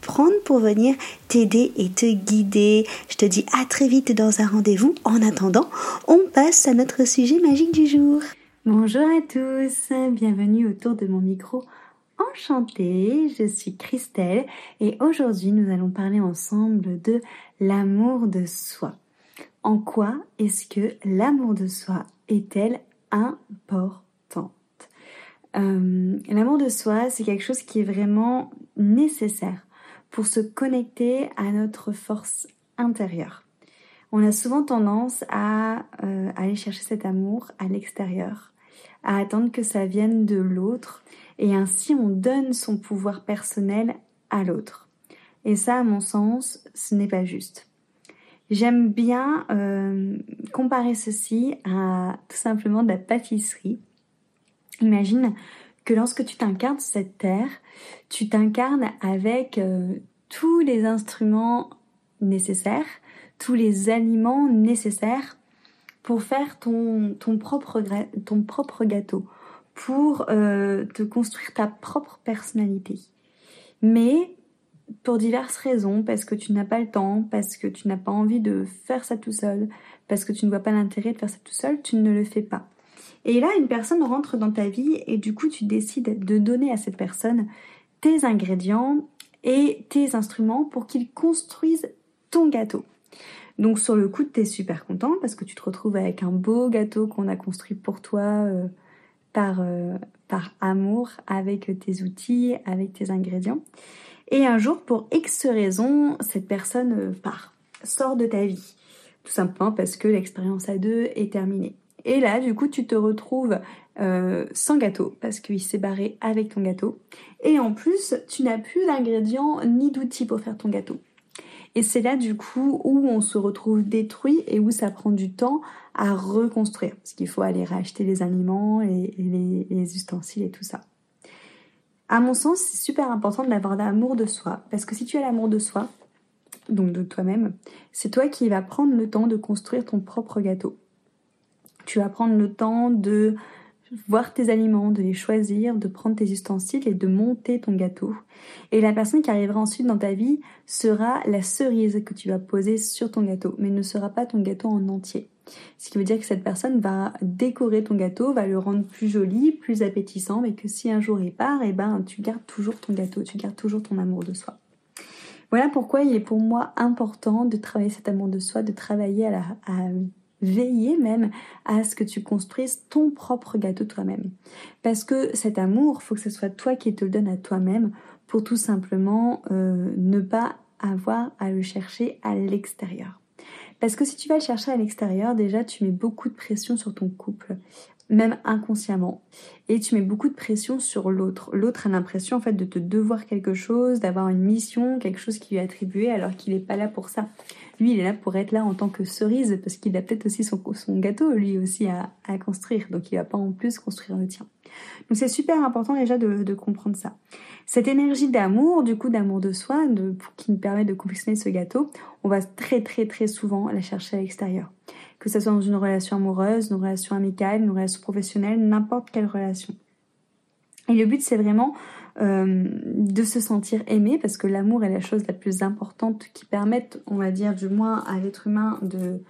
prendre pour venir t'aider et te guider. Je te dis à très vite dans un rendez-vous. En attendant, on passe à notre sujet magique du jour. Bonjour à tous, bienvenue autour de mon micro. Enchantée, je suis Christelle et aujourd'hui nous allons parler ensemble de l'amour de soi. En quoi est-ce que l'amour de soi est-elle importante? Euh, L'amour de soi, c'est quelque chose qui est vraiment nécessaire pour se connecter à notre force intérieure. On a souvent tendance à euh, aller chercher cet amour à l'extérieur, à attendre que ça vienne de l'autre, et ainsi on donne son pouvoir personnel à l'autre. Et ça, à mon sens, ce n'est pas juste. J'aime bien euh, comparer ceci à tout simplement de la pâtisserie. Imagine que lorsque tu t'incarnes sur cette terre, tu t'incarnes avec euh, tous les instruments nécessaires, tous les aliments nécessaires pour faire ton, ton, propre, gâteau, pour euh, te construire ta propre personnalité. Mais pour diverses raisons, parce que tu n'as pas le temps, parce que tu n'as pas envie de faire ça tout seul, parce que tu ne vois pas l'intérêt de faire ça tout seul, tu ne le fais pas. Et là, une personne rentre dans ta vie et du coup, tu décides de donner à cette personne tes ingrédients et tes instruments pour qu'ils construisent ton gâteau. Donc sur le coup, tu es super content parce que tu te retrouves avec un beau gâteau qu'on a construit pour toi euh, par, euh, par amour, avec tes outils, avec tes ingrédients. Et un jour, pour X raison, cette personne euh, part, sort de ta vie. Tout simplement parce que l'expérience à deux est terminée. Et là, du coup, tu te retrouves euh, sans gâteau parce qu'il s'est barré avec ton gâteau. Et en plus, tu n'as plus d'ingrédients ni d'outils pour faire ton gâteau. Et c'est là du coup où on se retrouve détruit et où ça prend du temps à reconstruire. Parce qu'il faut aller racheter les aliments et, les, les, ustensiles et tout ça. À mon sens, c'est super important d'avoir l'amour de soi. Parce que si tu as l'amour de soi, donc de toi-même, c'est toi qui vas prendre le temps de construire ton propre gâteau tu vas prendre le temps de voir tes aliments, de les choisir, de prendre tes ustensiles et de monter ton gâteau. Et la personne qui arrivera ensuite dans ta vie sera la cerise que tu vas poser sur ton gâteau, mais ne sera pas ton gâteau en entier. Ce qui veut dire que cette personne va décorer ton gâteau, va le rendre plus joli, plus appétissant, mais que si un jour il part, eh ben, tu gardes toujours ton gâteau, tu gardes toujours ton amour de soi. Voilà pourquoi il est pour moi important de travailler cet amour de soi, de travailler à, la, veiller même à ce que tu construises ton propre gâteau toi-même. Parce que cet amour, faut que ce soit toi qui te le donne à toi-même pour tout simplement euh, ne pas avoir à le chercher à l'extérieur. Parce que si tu vas le chercher à l'extérieur, déjà tu mets beaucoup de pression sur ton couple, même inconsciemment. Et tu mets beaucoup de pression sur l'autre. L'autre a l'impression en fait de te devoir quelque chose, d'avoir une mission, quelque chose qui lui est attribué alors qu'il n'est pas là pour ça. Lui, il est là pour être là en tant que cerise parce qu'il a peut-être aussi son, gâteau lui aussi à, construire. Donc il va pas en plus construire le tien. Donc c'est super important déjà de, comprendre ça. Cette énergie d'amour, du coup d'amour de soi, qui nous permet de confectionner ce gâteau, on va très très très souvent la chercher à l'extérieur que ce soit dans une relation amoureuse, une relation amicale, une relation professionnelle, n'importe quelle relation. Et le but, c'est vraiment euh, de se sentir aimé, parce que l'amour est la chose la plus importante qui permette, on va dire, du moins à l'être humain de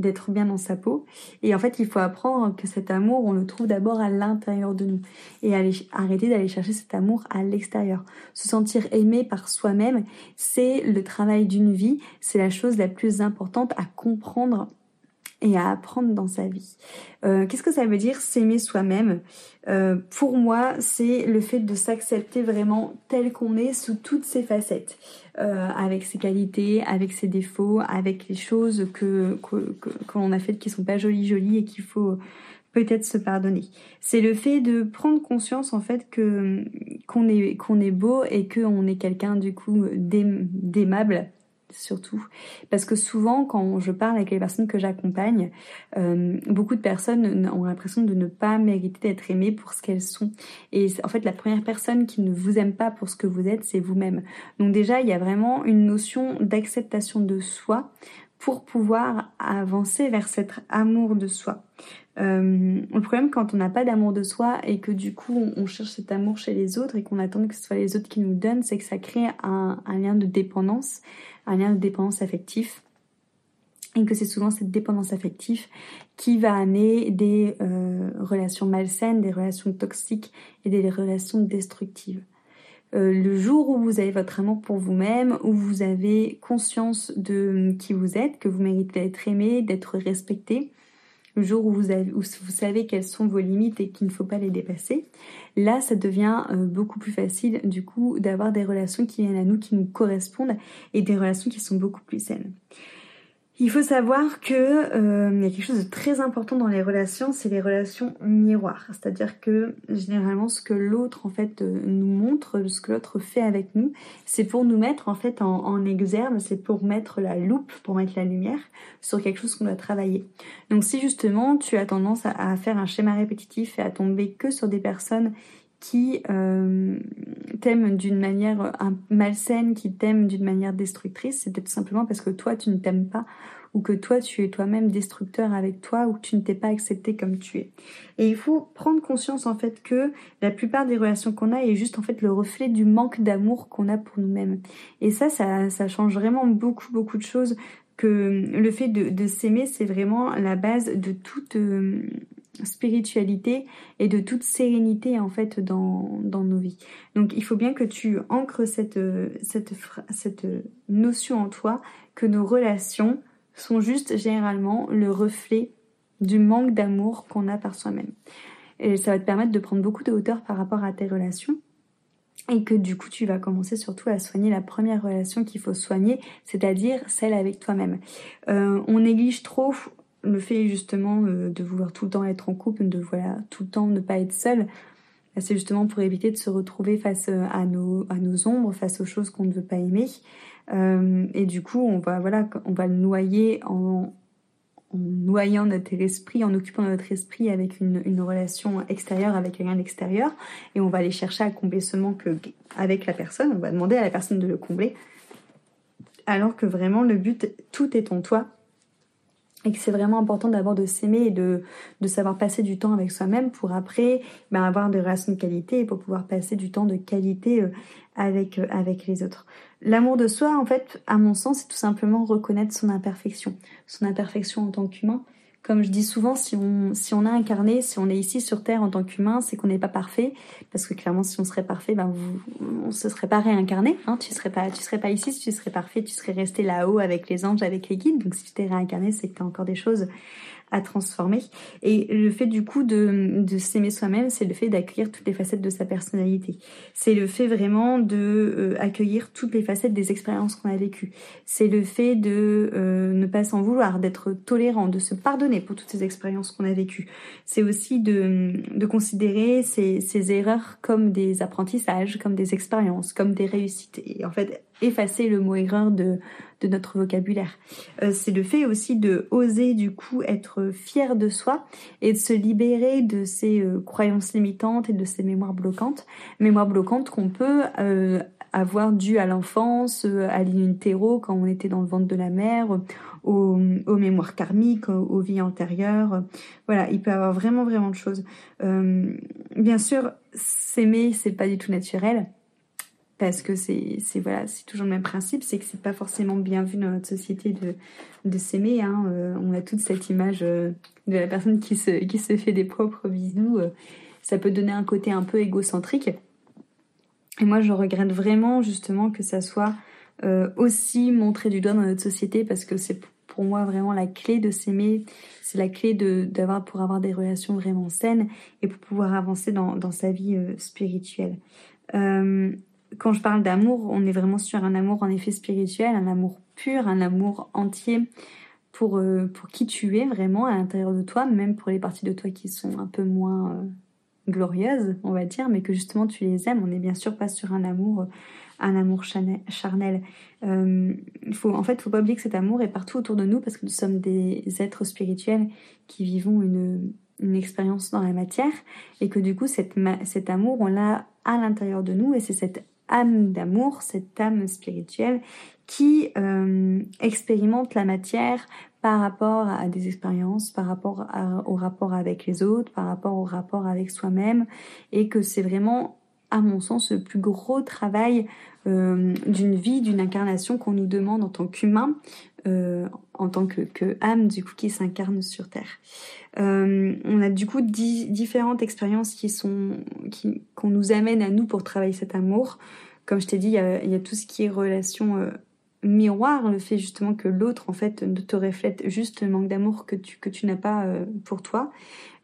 d'être bien dans sa peau. Et en fait, il faut apprendre que cet amour, on le trouve d'abord à l'intérieur de nous. Et arrêter d'aller chercher cet amour à l'extérieur. Se sentir aimé par soi-même, c'est le travail d'une vie. C'est la chose la plus importante à comprendre et à apprendre dans sa vie. Euh, Qu'est-ce que ça veut dire s'aimer soi-même? Euh, Pour moi, c'est le fait de s'accepter vraiment tel qu'on est sous toutes ses facettes, euh, avec ses qualités, avec ses défauts, avec les choses que qu'on a faites qui sont pas jolies jolies et qu'il faut peut-être se pardonner. C'est le fait de prendre conscience en fait que qu'on est qu'on est beau et qu'on est quelqu'un du coup d'aimable surtout. Parce que souvent quand je parle avec les personnes que j'accompagne euh, beaucoup de personnes ont l'impression de ne pas mériter d'être aimées pour ce qu'elles sont. Et en fait la première personne qui ne vous aime pas pour ce que vous êtes c'est vous-même. Donc déjà il y a vraiment une notion d'acceptation de soi pour pouvoir avancer vers cet amour de soi. Euh, le problème quand on n'a pas d'amour de soi et que du coup on, cherche cet amour chez les autres et qu'on attend que ce soit les autres qui nous donnent, c'est que ça crée un, lien de dépendance, un lien de dépendance affectif. Et que c'est souvent cette dépendance affective qui va amener des euh, relations malsaines, des relations toxiques et des relations destructives. Euh, le jour où vous avez votre amour pour vous-même, où vous avez conscience de qui vous êtes, que vous méritez d'être aimé, d'être respecté, le jour où vous, avez, où vous savez quelles sont vos limites et qu'il ne faut pas les dépasser, là ça devient euh, beaucoup plus facile du coup d'avoir des relations qui viennent à nous, qui nous correspondent et des relations qui sont beaucoup plus saines. Il faut savoir que euh, y a quelque chose de très important dans les relations, c'est les relations miroirs. C'est-à-dire que généralement ce que l'autre en fait euh, nous montre, ce que l'autre fait avec nous, c'est pour nous mettre en fait en, exergue, c'est pour mettre la loupe, pour mettre la lumière sur quelque chose qu'on doit travailler. Donc si justement tu as tendance à faire un schéma répétitif et à tomber que sur des personnes qui euh, t'aiment d'une manière euh, malsaine, qui t'aiment d'une manière destructrice, c'est peut-être simplement parce que toi tu ne t'aimes pas ou que toi tu es toi-même destructeur avec toi ou que tu ne t'es pas accepté comme tu es. Et il faut prendre conscience en fait que la plupart des relations qu'on a est juste en fait le reflet du manque d'amour qu'on a pour nous-mêmes. Et ça, ça, change vraiment beaucoup beaucoup de choses que le fait de, de s'aimer, c'est vraiment la base de toute euh, spiritualité et de toute sérénité en fait dans, nos vies. Donc il faut bien que tu ancres cette, cette, cette notion en toi que nos relations sont juste généralement le reflet du manque d'amour qu'on a par soi-même. Et ça va te permettre de prendre beaucoup de hauteur par rapport à tes relations et que du coup tu vas commencer surtout à soigner la première relation qu'il faut soigner, c'est-à-dire celle avec toi-même. Euh, on néglige trop le fait justement euh, de vouloir tout le temps être en couple, de voilà tout le temps ne pas être seul, bah, c'est justement pour éviter de se retrouver face euh, à nos, à nos ombres, face aux choses qu'on ne veut pas aimer. Euh, et du coup, on va voilà, on va le noyer en, noyant notre esprit, en occupant notre esprit avec une, une relation extérieure, avec quelqu'un d'extérieur, et on va aller chercher à combler ce manque avec la personne. On va demander à la personne de le combler, alors que vraiment le but, tout est en toi et que c'est vraiment important d'abord de s'aimer et de, savoir passer du temps avec soi-même pour après ben, avoir des relations de qualité et pour pouvoir passer du temps de qualité euh, avec, euh, avec les autres. L'amour de soi, en fait, à mon sens, c'est tout simplement reconnaître son imperfection, son imperfection en tant qu'humain, comme je dis souvent, si on, si a incarné, si on est ici sur Terre en tant qu'humain, c'est qu'on n'est pas parfait. Parce que clairement, si on serait parfait, ben on se serait pas réincarné. Hein, tu serais pas, serais pas ici. Si tu serais parfait, tu serais resté là-haut avec les anges, avec les guides. Donc si tu t'es réincarné, c'est que tu as encore des choses à transformer. Et le fait du coup de, de s'aimer soi-même, c'est le fait d'accueillir toutes les facettes de sa personnalité. C'est le fait vraiment de euh, accueillir toutes les facettes des expériences qu'on a vécues. C'est le fait de euh, ne pas s'en vouloir, d'être tolérant, de se pardonner pour toutes ces expériences qu'on a vécues. C'est aussi de, de considérer ces, ces erreurs comme des apprentissages, comme des expériences, comme des réussites. Et en fait, effacer le mot erreur de, notre vocabulaire. Euh, c'est le fait aussi de oser du coup être fier de soi et de se libérer de ces euh, croyances limitantes et de ces mémoires bloquantes. Mémoires bloquantes qu'on peut euh, avoir dues à l'enfance, à l'inutéro quand on était dans le ventre de la mère, aux, aux mémoires karmiques, aux, aux, vies antérieures. Voilà, il peut y avoir vraiment vraiment de choses. bien sûr, s'aimer, c'est pas du tout naturel parce que c'est voilà toujours le même principe c'est que c'est pas forcément bien vu dans notre société de de s'aimer hein. Euh, on a toute cette image euh, de la personne qui se qui se fait des propres bisous euh. ça peut donner un côté un peu égocentrique et moi je regrette vraiment justement que ça soit aussi montré du doigt dans notre société parce que c'est pour moi vraiment la clé de s'aimer, c'est la clé pour avoir des relations vraiment saines et pour pouvoir avancer dans, dans sa vie spirituelle. Quand je parle d'amour, on est vraiment sur un amour en effet spirituel, un amour pur, un amour entier pour, euh, pour qui tu es vraiment à l'intérieur de toi, même pour les parties de toi qui sont un peu moins euh, glorieuses, on va dire, mais que justement tu les aimes. On n'est bien sûr pas sur un amour, un amour charnel. Euh, faut, en fait, faut pas oublier que cet amour est partout autour de nous parce que nous sommes des êtres spirituels qui vivons une, une expérience dans la matière et que du coup cette, cet amour on l'a à l'intérieur de nous et c'est cette âme d'amour, cette âme spirituelle qui euh, expérimente la matière par rapport à des expériences, par rapport au rapport avec les autres, par rapport au rapport avec soi-même, et que c'est vraiment, à mon sens, le plus gros travail euh, d'une vie, d'une incarnation qu'on nous demande en tant qu'humain, euh, en tant que, que, âme du coup qui s'incarne sur Terre. Euh, on a du coup différentes expériences qui sont qui qu'on nous amène à nous pour travailler cet amour. Comme je t'ai dit, il y a, tout ce qui est relation miroir, le fait justement que l'autre en fait ne te reflète juste le manque d'amour que tu que tu n'as pas pour toi.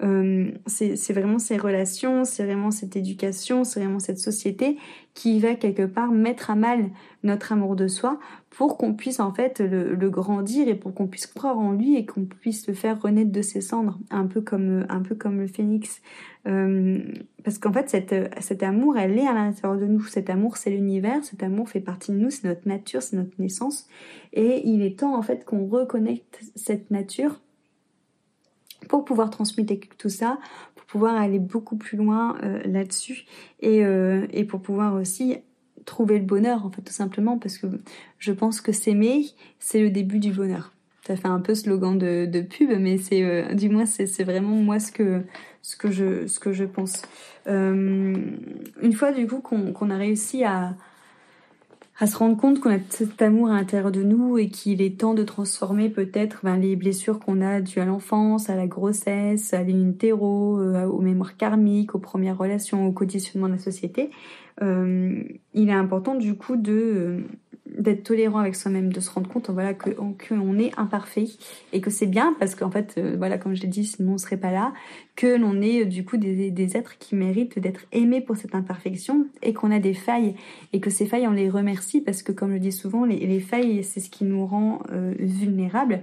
Euh, c'est vraiment ces relations, c'est vraiment cette éducation, c'est vraiment cette société qui va quelque part mettre à mal notre amour de soi pour qu'on puisse en fait le, grandir et pour qu'on puisse croire en lui et qu'on puisse le faire renaître de ses cendres, un peu comme un peu comme le phénix. Euh, parce qu'en fait, cette, cet amour, elle est à l'intérieur de nous. Cet amour, c'est l'univers. Cet amour fait partie de nous. C'est notre nature, c'est notre naissance. Et il est temps, en fait, qu'on reconnecte cette nature pour pouvoir transmuter tout ça, pour pouvoir aller beaucoup plus loin euh, là-dessus et, euh, et pour pouvoir aussi trouver le bonheur, en fait, tout simplement, parce que je pense que s'aimer, c'est le début du bonheur. Ça fait un peu slogan de, pub, mais c'est euh, du moins c'est vraiment moi ce que je pense. Une fois du coup qu'on a réussi à à se rendre compte qu'on a cet amour à l'intérieur de nous et qu'il est temps de transformer peut-être ben, les blessures qu'on a dues à l'enfance, à la grossesse, à l'inutéro, euh, aux mémoires karmiques, aux premières relations, au conditionnement de la société. Euh, il est important du coup de d'être tolérant avec soi-même, de se rendre compte voilà que est imparfait et que c'est bien parce qu'en fait euh, voilà comme je l'ai dit sinon on serait pas là que l'on est euh, du coup des, des êtres qui méritent d'être aimés pour cette imperfection et qu'on a des failles et que ces failles on les remercie parce que comme je dis souvent les, les failles c'est ce qui nous rend euh, vulnérables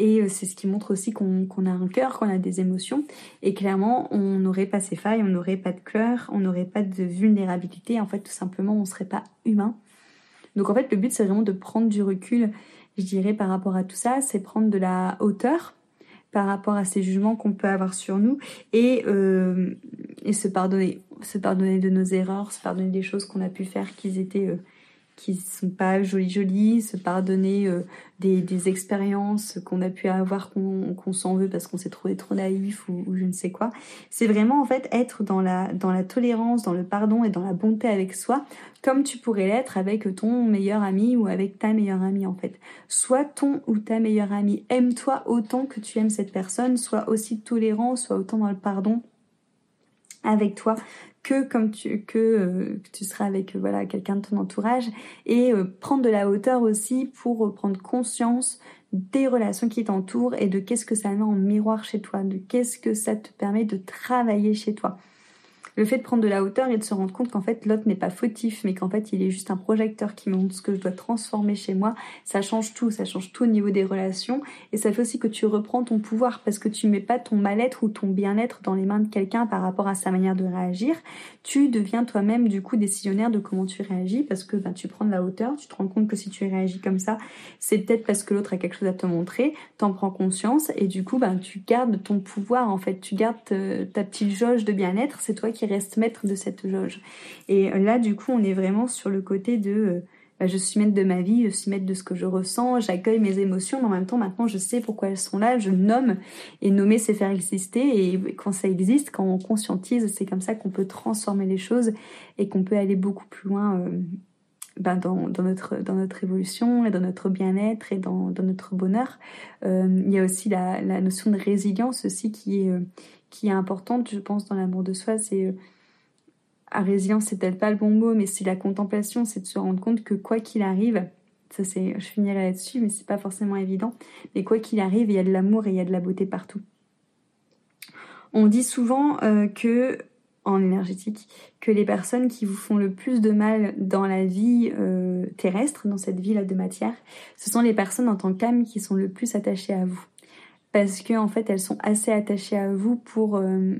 et c'est ce qui montre aussi qu'on a un cœur, qu'on a des émotions. Et clairement, on n'aurait pas ces failles, on n'aurait pas de cœur, on n'aurait pas de vulnérabilité. En fait, tout simplement, on serait pas humain. Donc en fait, le but, c'est vraiment de prendre du recul, je dirais, par rapport à tout ça, c'est prendre de la hauteur par rapport à ces jugements qu'on peut avoir sur nous et, euh, se pardonner, se pardonner de nos erreurs, se pardonner des choses qu'on a pu faire qui étaient euh, qui sont pas jolies jolies, se pardonner euh, des, expériences qu'on a pu avoir qu'on s'en veut parce qu'on s'est trouvé trop naïf ou, je ne sais quoi. C'est vraiment en fait être dans la dans la tolérance, dans le pardon et dans la bonté avec soi, comme tu pourrais l'être avec ton meilleur ami ou avec ta meilleure amie en fait. Sois ton ou ta meilleure amie. Aime-toi autant que tu aimes cette personne, sois aussi tolérant, sois autant dans le pardon avec toi que comme tu que, euh, tu seras avec euh, voilà quelqu'un de ton entourage et euh, prendre de la hauteur aussi pour prendre conscience des relations qui t'entourent et de qu'est-ce que ça met en miroir chez toi, de qu'est-ce que ça te permet de travailler chez toi le fait de prendre de la hauteur et de se rendre compte qu'en fait l'autre n'est pas fautif, mais qu'en fait il est juste un projecteur qui montre ce que je dois transformer chez moi, ça change tout, ça change tout au niveau des relations. Et ça fait aussi que tu reprends ton pouvoir parce que tu mets pas ton mal-être ou ton bien-être dans les mains de quelqu'un par rapport à sa manière de réagir, tu deviens toi-même du coup décisionnaire de comment tu réagis parce que ben, tu prends de la hauteur, tu te rends compte que si tu réagis comme ça, c'est peut-être parce que l'autre a quelque chose à te montrer, t'en prends conscience et du coup ben, tu gardes ton pouvoir en fait, tu gardes euh, ta petite jauge de bien-être, c'est toi qui reste maître de cette jauge. Et là, du coup, on est vraiment sur le côté de euh, bah, je suis maître de ma vie, je suis maître de ce que je ressens, j'accueille mes émotions, mais en même temps, maintenant, je sais pourquoi elles sont là, je nomme. Et nommer, c'est faire exister. Et quand ça existe, quand on conscientise, c'est comme ça qu'on peut transformer les choses et qu'on peut aller beaucoup plus loin. Euh, bah, dans, dans, notre, dans notre évolution et dans notre bien-être et dans, dans notre bonheur. Euh, il y a aussi la, la notion de résilience aussi qui est, qui est importante, je pense, dans l'amour de soi. C'est à résilience, c'est peut-être pas le bon mot, mais c'est la contemplation, c'est de se rendre compte que quoi qu'il arrive, Ça, c'est, je finirai là-dessus, mais c'est pas forcément évident. Mais quoi qu'il arrive, il y a de l'amour et il y a de la beauté partout. On dit souvent euh, que en énergétique que les personnes qui vous font le plus de mal dans la vie euh, terrestre, dans cette vie-là de matière, ce sont les personnes en tant qu'âme qui sont le plus attachées à vous. Parce que en fait, elles sont assez attachées à vous pour euh,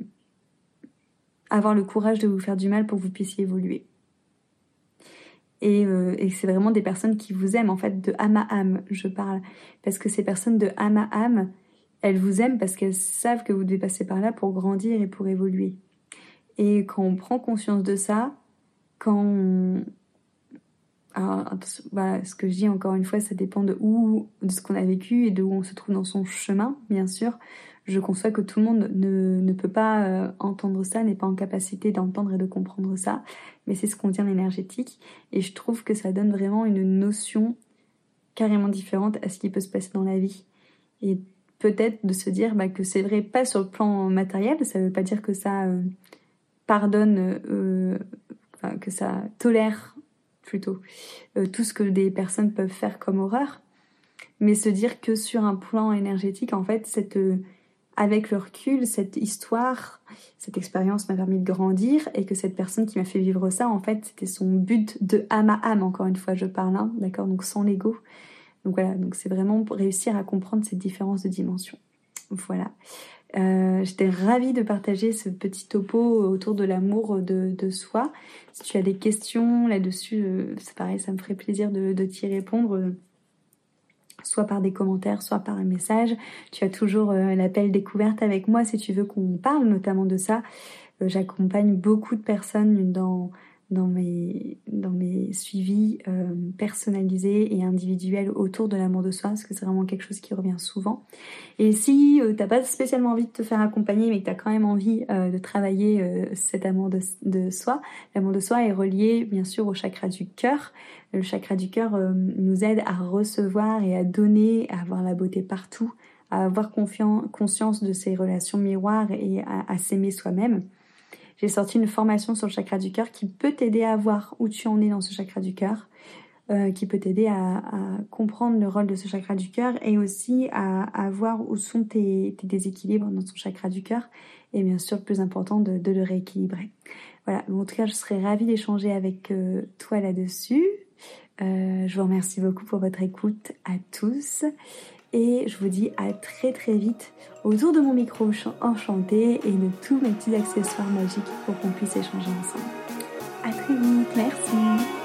avoir le courage de vous faire du mal pour que vous puissiez évoluer. Et, euh, et c'est vraiment des personnes qui vous aiment, en fait, de âme à âme, je parle. Parce que ces personnes de âme à âme, elles vous aiment parce qu'elles savent que vous devez passer par là pour grandir et pour évoluer. Et quand on prend conscience de ça, quand on... Alors, voilà, ce que je dis encore une fois, ça dépend de où, de ce qu'on a vécu et de où on se trouve dans son chemin, bien sûr. Je conçois que tout le monde ne, ne peut pas euh, entendre ça, n'est pas en capacité d'entendre et de comprendre ça, mais c'est ce qu'on dit en énergétique. Et je trouve que ça donne vraiment une notion carrément différente à ce qui peut se passer dans la vie. Et peut-être de se dire bah, que c'est vrai, pas sur le plan matériel, ça veut pas dire que ça... Euh, pardonne, euh, que ça tolère plutôt euh, tout ce que des personnes peuvent faire comme horreur, mais se dire que sur un plan énergétique, en fait, cette, euh, avec le recul, cette histoire, cette expérience m'a permis de grandir et que cette personne qui m'a fait vivre ça, en fait, c'était son but de âme à âme, encore une fois, je parle, hein, d'accord, donc sans l'ego. Donc voilà, donc c'est vraiment réussir à comprendre cette différence de dimension. Voilà. Euh, j'étais ravie de partager ce petit topo autour de l'amour de, soi. Si tu as des questions là-dessus, euh, c'est pareil, ça me ferait plaisir de, de t'y répondre, euh, soit par des commentaires, soit par un message. Tu as toujours l'appel découverte avec moi si tu veux qu'on parle notamment de ça. J'accompagne beaucoup de personnes dans dans mes, dans mes suivis euh, personnalisés et individuels autour de l'amour de soi, parce que c'est vraiment quelque chose qui revient souvent. Et si euh, t'as pas spécialement envie de te faire accompagner, mais que tu as quand même envie euh, de travailler euh, cet amour de, de soi, l'amour de soi est relié bien sûr au chakra du cœur. Le chakra du cœur nous aide à recevoir et à donner, à avoir la beauté partout, à avoir conscience de ses relations miroirs et à s'aimer soi-même j'ai sorti une formation sur le chakra du cœur qui peut t'aider à voir où tu en es dans ce chakra du cœur, euh, qui peut t'aider à, comprendre le rôle de ce chakra du cœur et aussi à, voir où sont tes, déséquilibres dans ton chakra du cœur et bien sûr, le plus important, de, le rééquilibrer. Voilà, en tout cas, je serais ravie d'échanger avec euh, toi là-dessus. Euh, je vous remercie beaucoup pour votre écoute à tous et je vous dis à très très vite autour de mon micro enchanté et de tous mes petits accessoires magiques pour qu'on puisse échanger ensemble. À très vite, merci.